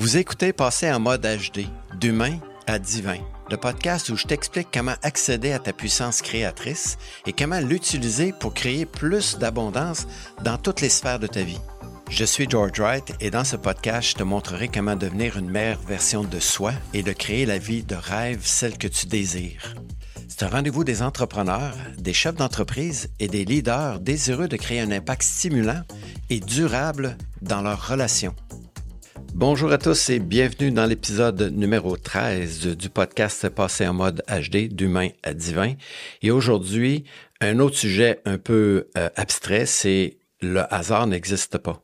Vous écoutez Passer en mode HD, d'humain à divin, le podcast où je t'explique comment accéder à ta puissance créatrice et comment l'utiliser pour créer plus d'abondance dans toutes les sphères de ta vie. Je suis George Wright et dans ce podcast, je te montrerai comment devenir une meilleure version de soi et de créer la vie de rêve, celle que tu désires. C'est un rendez-vous des entrepreneurs, des chefs d'entreprise et des leaders désireux de créer un impact stimulant et durable dans leurs relations. Bonjour à tous et bienvenue dans l'épisode numéro 13 du podcast Passé en mode HD d'humain à divin. Et aujourd'hui, un autre sujet un peu euh, abstrait, c'est le hasard n'existe pas.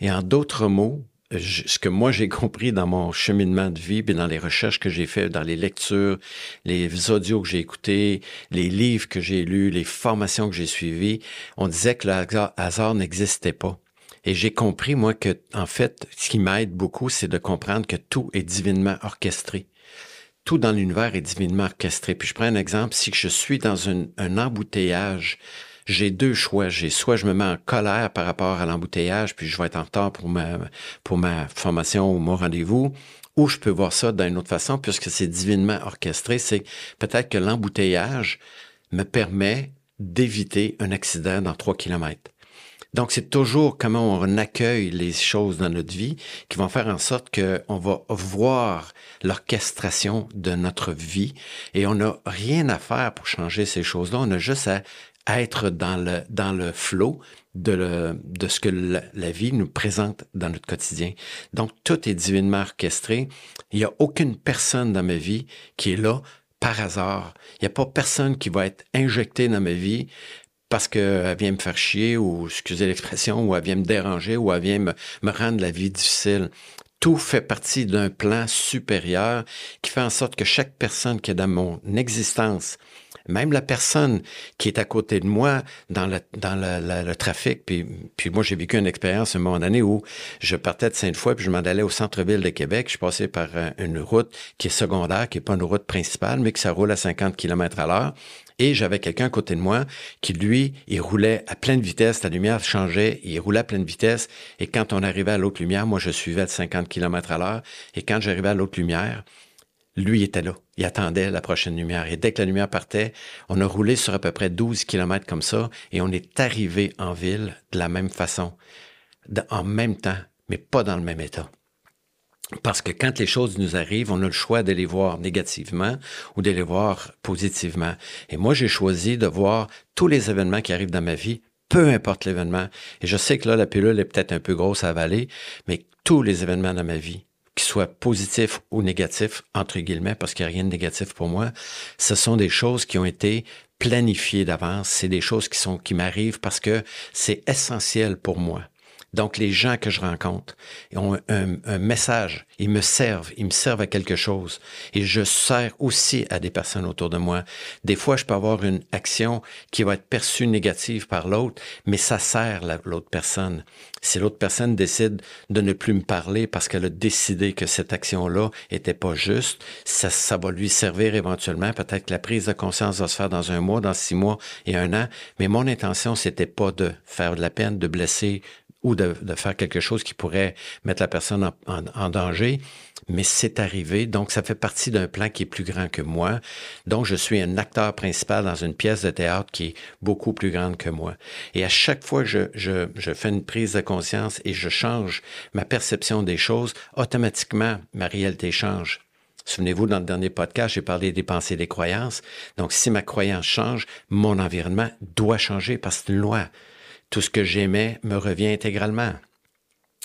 Et en d'autres mots, ce que moi j'ai compris dans mon cheminement de vie, et dans les recherches que j'ai faites, dans les lectures, les audios que j'ai écoutés, les livres que j'ai lus, les formations que j'ai suivies, on disait que le hasard n'existait pas. Et j'ai compris, moi, que, en fait, ce qui m'aide beaucoup, c'est de comprendre que tout est divinement orchestré. Tout dans l'univers est divinement orchestré. Puis je prends un exemple, si je suis dans un embouteillage, j'ai deux choix. J'ai soit je me mets en colère par rapport à l'embouteillage, puis je vais être en retard pour ma, pour ma formation ou mon rendez-vous, ou je peux voir ça d'une autre façon, puisque c'est divinement orchestré. C'est peut-être que l'embouteillage me permet d'éviter un accident dans trois kilomètres. Donc, c'est toujours comment on accueille les choses dans notre vie qui vont faire en sorte qu'on va voir l'orchestration de notre vie et on n'a rien à faire pour changer ces choses-là. On a juste à être dans le, dans le flot de, de ce que la, la, vie nous présente dans notre quotidien. Donc, tout est divinement orchestré. Il n'y a aucune personne dans ma vie qui est là par hasard. Il n'y a pas personne qui va être injecté dans ma vie parce qu'elle vient me faire chier ou, excusez l'expression, ou elle vient me déranger ou elle vient me, rendre la vie difficile. Tout fait partie d'un plan supérieur qui fait en sorte que chaque personne qui est dans mon existence, même la personne qui est à côté de moi dans le, dans le, trafic, puis, moi j'ai vécu une expérience un moment donné où je partais de Sainte-Foy puis je m'en allais au centre-ville de Québec. Je passais par euh, une route qui est secondaire, qui est pas une route principale, mais que ça roule à 50 km à l'heure. Et j'avais quelqu'un à côté de moi qui, lui, il roulait à pleine vitesse, la lumière changeait, il roulait à pleine vitesse. Et quand on arrivait à l'autre lumière, moi, je suivais à 50 km à l'heure. Et quand j'arrivais à l'autre lumière, lui était là. Il attendait la prochaine lumière. Et dès que la lumière partait, on a roulé sur à peu près 12 km comme ça et on est arrivé en ville de la même façon, en même temps, mais pas dans le même état. Parce que quand les choses nous arrivent, on a le choix de les voir négativement ou de les voir positivement. Et moi, j'ai choisi de voir tous les événements qui arrivent dans ma vie, peu importe l'événement. Et je sais que là, la pilule est peut-être un peu grosse à avaler, mais tous les événements dans ma vie, qu'ils soient positifs ou négatifs, entre guillemets, parce qu'il n'y a rien de négatif pour moi, ce sont des choses qui ont été planifiées d'avance. C'est des choses qui sont, qui m'arrivent parce que c'est essentiel pour moi. Donc, les gens que je rencontre ont un, message, ils me servent, ils me servent à quelque chose. Et je sers aussi à des personnes autour de moi. Des fois, je peux avoir une action qui va être perçue négative par l'autre, mais ça sert l'autre personne. Si l'autre personne décide de ne plus me parler parce qu'elle a décidé que cette action-là était pas juste, ça, ça va lui servir éventuellement. Peut-être que la prise de conscience va se faire dans un mois, dans six mois et un an. Mais mon intention, c'était pas de faire de la peine, de blesser, ou de, faire quelque chose qui pourrait mettre la personne en, danger, mais c'est arrivé. Donc, ça fait partie d'un plan qui est plus grand que moi. Donc, je suis un acteur principal dans une pièce de théâtre qui est beaucoup plus grande que moi. Et à chaque fois que je, je, je fais une prise de conscience et je change ma perception des choses, automatiquement, ma réalité change. Souvenez-vous, dans le dernier podcast, j'ai parlé des pensées et des croyances. Donc, si ma croyance change, mon environnement doit changer parce que c'est loi tout ce que j'aimais me revient intégralement.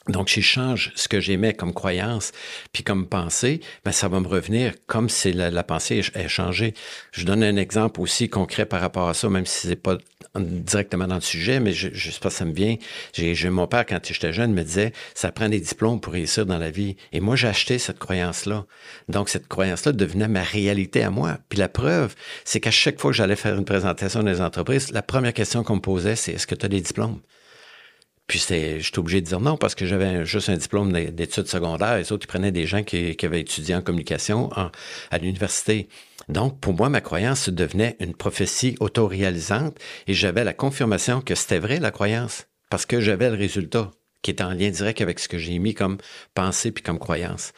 Donc, si je change ce que j'aimais comme croyance, puis comme pensée, ben, ça va me revenir comme si la, pensée a changé. Je donne un exemple aussi concret par rapport à ça, même si c'est pas directement dans le sujet, mais je, je sais pas, ça me vient. J'ai, mon père, quand j'étais jeune, me disait, ça prend des diplômes pour réussir dans la vie. Et moi, j'ai acheté cette croyance-là. Donc, cette croyance-là devenait ma réalité à moi. Puis la preuve, c'est qu'à chaque fois que j'allais faire une présentation dans les entreprises, la première question qu'on me posait, c'est, est-ce que tu as des diplômes? Puis j'étais obligé de dire non parce que j'avais juste un diplôme d'études secondaires. Les autres, ils prenaient des gens qui, avaient étudié en communication à l'université. Donc, pour moi, ma croyance devenait une prophétie autoréalisante et j'avais la confirmation que c'était vrai, la croyance, parce que j'avais le résultat qui est en lien direct avec ce que j'ai mis comme pensée puis comme croyance.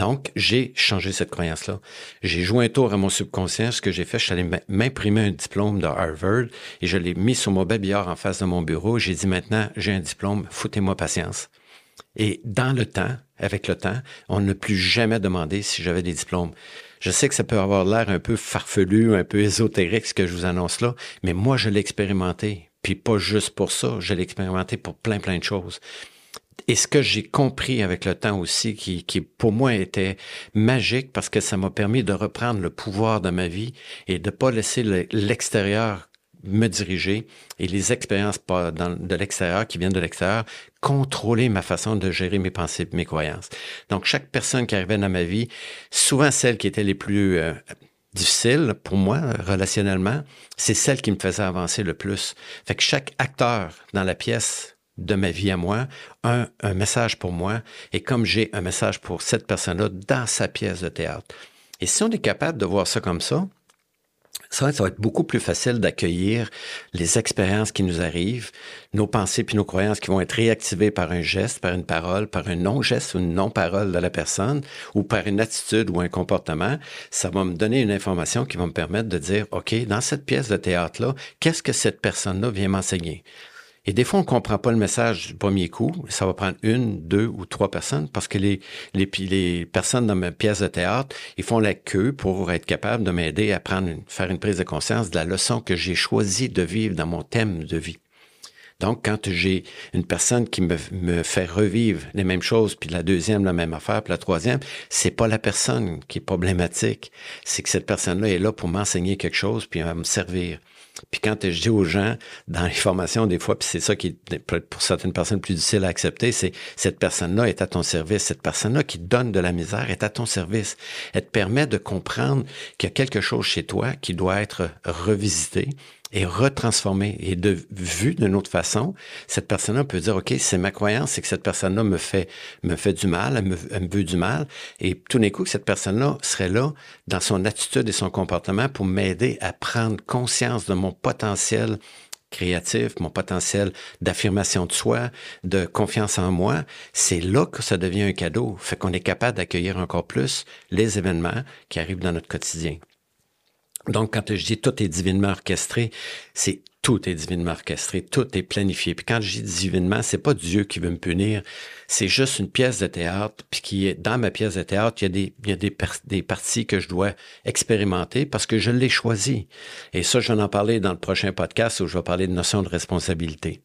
Donc, j'ai changé cette croyance-là. J'ai joué un tour à mon subconscient. Ce que j'ai fait, je suis allé m'imprimer un diplôme de Harvard et je l'ai mis sur mon babillard en face de mon bureau. J'ai dit maintenant, j'ai un diplôme, foutez-moi patience. Et dans le temps, avec le temps, on ne plus jamais demandé si j'avais des diplômes. Je sais que ça peut avoir l'air un peu farfelu, un peu ésotérique ce que je vous annonce là, mais moi je l'ai expérimenté. Puis pas juste pour ça, je l'ai expérimenté pour plein plein de choses. Et ce que j'ai compris avec le temps aussi, qui, qui pour moi était magique parce que ça m'a permis de reprendre le pouvoir de ma vie et de pas laisser l'extérieur me diriger et les expériences de l'extérieur qui viennent de l'extérieur contrôler ma façon de gérer mes pensées, mes croyances. Donc chaque personne qui arrivait dans ma vie, souvent celles qui étaient les plus euh, difficiles pour moi relationnellement, c'est celle qui me faisait avancer le plus. Fait que chaque acteur dans la pièce de ma vie à moi, un, message pour moi, et comme j'ai un message pour cette personne-là dans sa pièce de théâtre. Et si on est capable de voir ça comme ça, ça, ça va être beaucoup plus facile d'accueillir les expériences qui nous arrivent, nos pensées puis nos croyances qui vont être réactivées par un geste, par une parole, par un non-geste ou une non-parole de la personne ou par une attitude ou un comportement. Ça va me donner une information qui va me permettre de dire, OK, dans cette pièce de théâtre-là, qu'est-ce que cette personne-là vient m'enseigner? Et des fois, on comprend pas le message du premier coup. Ça va prendre une, deux ou trois personnes parce que les, les, les personnes dans ma pièce de théâtre, ils font la queue pour être capables de m'aider à prendre faire une prise de conscience de la leçon que j'ai choisi de vivre dans mon thème de vie. Donc, quand j'ai une personne qui me, me fait revivre les mêmes choses, puis la deuxième, la même affaire, puis la troisième, c'est pas la personne qui est problématique. C'est que cette personne-là est là pour m'enseigner quelque chose, puis à me servir. Puis quand je dis aux gens dans les formations, des fois, puis c'est ça qui est pour certaines personnes plus difficile à accepter, c'est cette personne-là est à ton service. Cette personne-là qui donne de la misère est à ton service. Elle te permet de comprendre qu'il y a quelque chose chez toi qui doit être revisité et retransformé et de vu d'une autre façon, cette personne-là peut dire OK, c'est ma croyance, c'est que cette personne-là me fait me fait du mal, elle me, elle me veut du mal et tout d'un coup cette personne-là serait là dans son attitude et son comportement pour m'aider à prendre conscience de mon potentiel créatif, mon potentiel d'affirmation de soi, de confiance en moi, c'est là que ça devient un cadeau. Fait qu'on est capable d'accueillir encore plus les événements qui arrivent dans notre quotidien. Donc, quand je dis tout est divinement orchestré, c'est tout est divinement orchestré, tout est planifié. Puis quand je dis divinement, c'est pas Dieu qui veut me punir, c'est juste une pièce de théâtre, puis qui est dans ma pièce de théâtre, il y a des il y a des, des parties que je dois expérimenter parce que je l'ai choisi. Et ça, je vais en parler dans le prochain podcast où je vais parler de notion de responsabilité.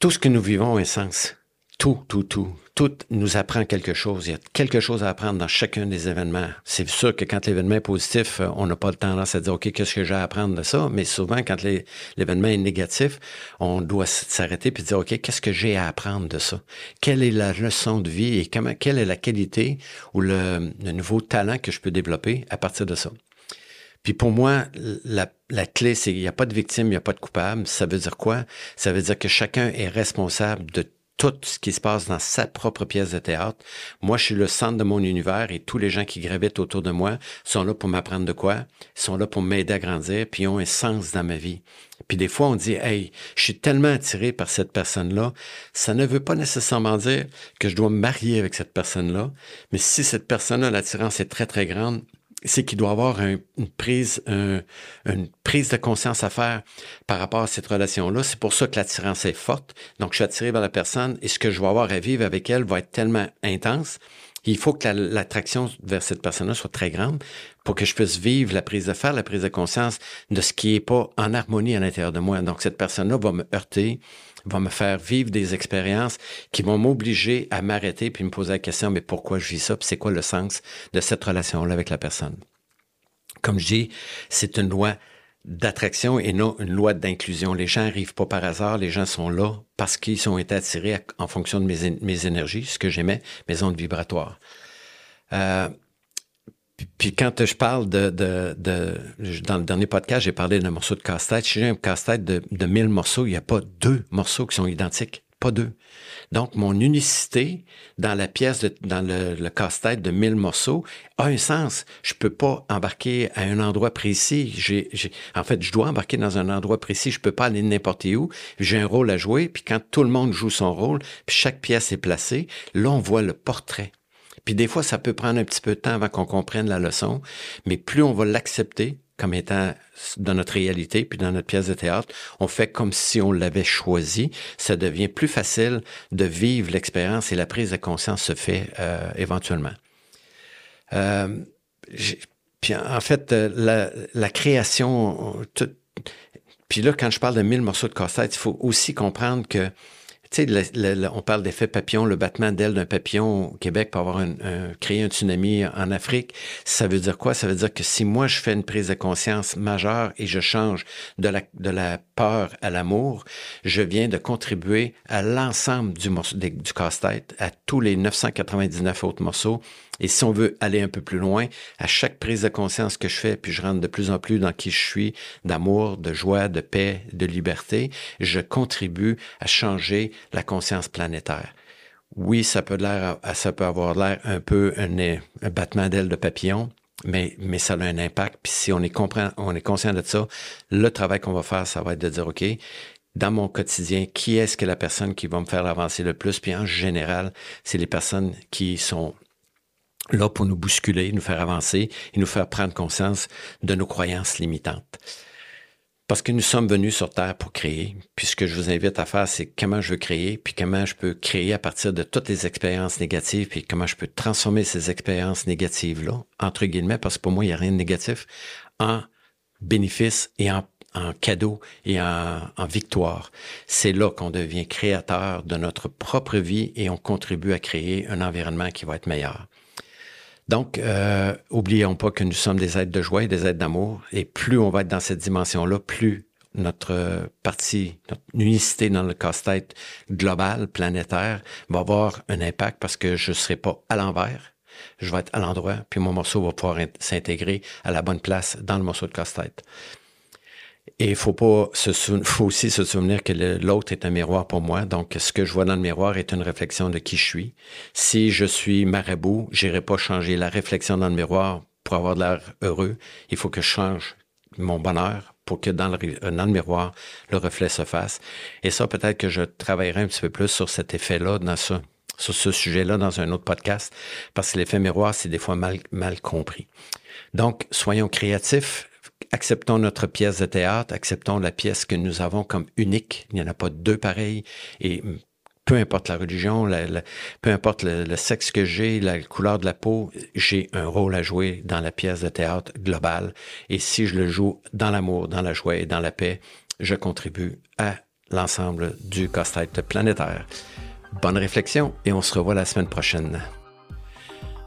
Tout ce que nous vivons a un sens. Tout, tout, tout. Tout nous apprend quelque chose. Il y a quelque chose à apprendre dans chacun des événements. C'est sûr que quand l'événement est positif, euh, on n'a pas le tendance à dire, OK, qu'est-ce que j'ai à apprendre de ça? Mais souvent, quand l'événement est négatif, on doit s'arrêter puis dire, OK, qu'est-ce que j'ai à apprendre de ça? Quelle est la leçon de vie et comment, quelle est la qualité ou le, nouveau talent que je peux développer à partir de ça? Puis pour moi, la, clé, c'est qu'il n'y a pas de victime, il n'y a pas de coupable. Ça veut dire quoi? Ça veut dire que chacun est responsable de tout ce qui se passe dans sa propre pièce de théâtre. Moi, je suis le centre de mon univers et tous les gens qui gravitent autour de moi sont là pour m'apprendre de quoi, sont là pour m'aider à grandir, puis ont un sens dans ma vie. Puis des fois, on dit, hey, je suis tellement attiré par cette personne-là. Ça ne veut pas nécessairement dire que je dois me marier avec cette personne-là, mais si cette personne-là, l'attirance est très, très grande, c'est qu'il doit avoir une prise, une prise de conscience à faire par rapport à cette relation-là. C'est pour ça que l'attirance est forte. Donc, je suis attiré vers la personne et ce que je vais avoir à vivre avec elle va être tellement intense. Il faut que l'attraction vers cette personne-là soit très grande pour que je puisse vivre la prise de faire, la prise de conscience de ce qui est pas en harmonie à l'intérieur de moi. Donc, cette personne-là va me heurter, va me faire vivre des expériences qui vont m'obliger à m'arrêter puis me poser la question, mais pourquoi je vis ça? Puis c'est quoi le sens de cette relation-là avec la personne? Comme je dis, c'est une loi d'attraction et non une loi d'inclusion. Les gens n'arrivent pas par hasard, les gens sont là parce qu'ils sont été attirés en fonction de mes, énergies, ce que j'aimais, mes ondes vibratoires. Euh, puis quand je parle de dans le dernier podcast, j'ai parlé d'un morceau de casse-tête. Si j'ai un casse-tête de, de 1000 morceaux, il n'y a pas deux morceaux qui sont identiques. Pas deux. Donc, mon unicité dans la pièce, dans le, casse-tête de 1000 morceaux a un sens. Je peux pas embarquer à un endroit précis. En fait, je dois embarquer dans un endroit précis. Je peux pas aller n'importe où. J'ai un rôle à jouer. Puis quand tout le monde joue son rôle, puis chaque pièce est placée, là, on voit le portrait. Puis des fois, ça peut prendre un petit peu de temps avant qu'on comprenne la leçon, mais plus on va l'accepter, comme étant dans notre réalité, puis dans notre pièce de théâtre, on fait comme si on l'avait choisi. Ça devient plus facile de vivre l'expérience et la prise de conscience se fait euh, éventuellement. Euh, puis en fait, euh, la, création, tout, puis là, quand je parle de mille morceaux de casse-tête, il faut aussi comprendre que tu sais, on parle d'effet papillon, le battement d'aile d'un papillon au Québec pour avoir créer un tsunami en Afrique. Ça veut dire quoi? Ça veut dire que si moi je fais une prise de conscience majeure et je change de la, peur à l'amour, je viens de contribuer à l'ensemble du, du casse-tête, à tous les 999 autres morceaux et si on veut aller un peu plus loin, à chaque prise de conscience que je fais, puis je rentre de plus en plus dans qui je suis, d'amour, de joie, de paix, de liberté, je contribue à changer la conscience planétaire. Oui, ça peut, avoir l'air un peu un, battement d'aile de papillon, mais, mais ça a un impact. Puis si on est, on est conscient de ça, le travail qu'on va faire, ça va être de dire, OK, dans mon quotidien, qui est-ce que la personne qui va me faire avancer le plus? Puis en général, c'est les personnes qui sont là pour nous bousculer, nous faire avancer et nous faire prendre conscience de nos croyances limitantes. Parce que nous sommes venus sur Terre pour créer. Puis ce que je vous invite à faire, c'est comment je veux créer, puis comment je peux créer à partir de toutes les expériences négatives, puis comment je peux transformer ces expériences négatives-là, entre guillemets, parce que pour moi, il n'y a rien de négatif, en bénéfice et en, cadeau et en, en victoire. C'est là qu'on devient créateur de notre propre vie et on contribue à créer un environnement qui va être meilleur. Donc, euh, oublions pas que nous sommes des êtres de joie et des êtres d'amour. Et plus on va être dans cette dimension-là, plus notre partie, notre unicité dans le casse-tête global, planétaire, va avoir un impact parce que je ne serai pas à l'envers. Je vais être à l'endroit, puis mon morceau va pouvoir s'intégrer à la bonne place dans le morceau de casse-tête. Et il faut pas se faut aussi se souvenir que l'autre est un miroir pour moi. Donc, ce que je vois dans le miroir est une réflexion de qui je suis. Si je suis marabout, j'irai pas changer la réflexion dans le miroir pour avoir de l'air heureux. Il faut que je change mon bonheur pour que dans le, euh, dans le miroir, le reflet se fasse. Et ça, peut-être que je travaillerai un petit peu plus sur cet effet-là dans ça sur ce sujet-là dans un autre podcast, parce que l'effet miroir, c'est des fois mal, mal compris. Donc, soyons créatifs, acceptons notre pièce de théâtre, acceptons la pièce que nous avons comme unique. Il n'y en a pas deux pareilles. Et peu importe la religion, peu importe le, sexe que j'ai, la couleur de la peau, j'ai un rôle à jouer dans la pièce de théâtre globale. Et si je le joue dans l'amour, dans la joie et dans la paix, je contribue à l'ensemble du casse-tête planétaire. Bonne réflexion et on se revoit la semaine prochaine.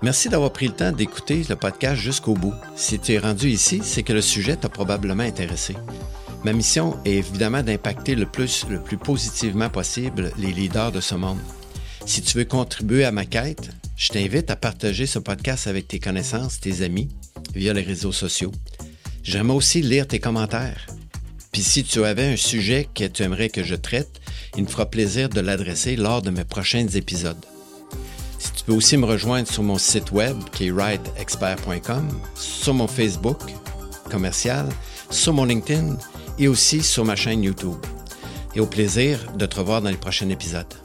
Merci d'avoir pris le temps d'écouter le podcast jusqu'au bout. Si tu es rendu ici, c'est que le sujet t'a probablement intéressé. Ma mission est évidemment d'impacter le plus, le plus positivement possible les leaders de ce monde. Si tu veux contribuer à ma quête, je t'invite à partager ce podcast avec tes connaissances, tes amis, via les réseaux sociaux. J'aimerais aussi lire tes commentaires. Puis si tu avais un sujet que tu aimerais que je traite, il me fera plaisir de l'adresser lors de mes prochains épisodes. Tu peux aussi me rejoindre sur mon site web qui est rideexpert.com, sur mon Facebook commercial, sur mon LinkedIn et aussi sur ma chaîne YouTube. Et au plaisir de te revoir dans les prochains épisodes.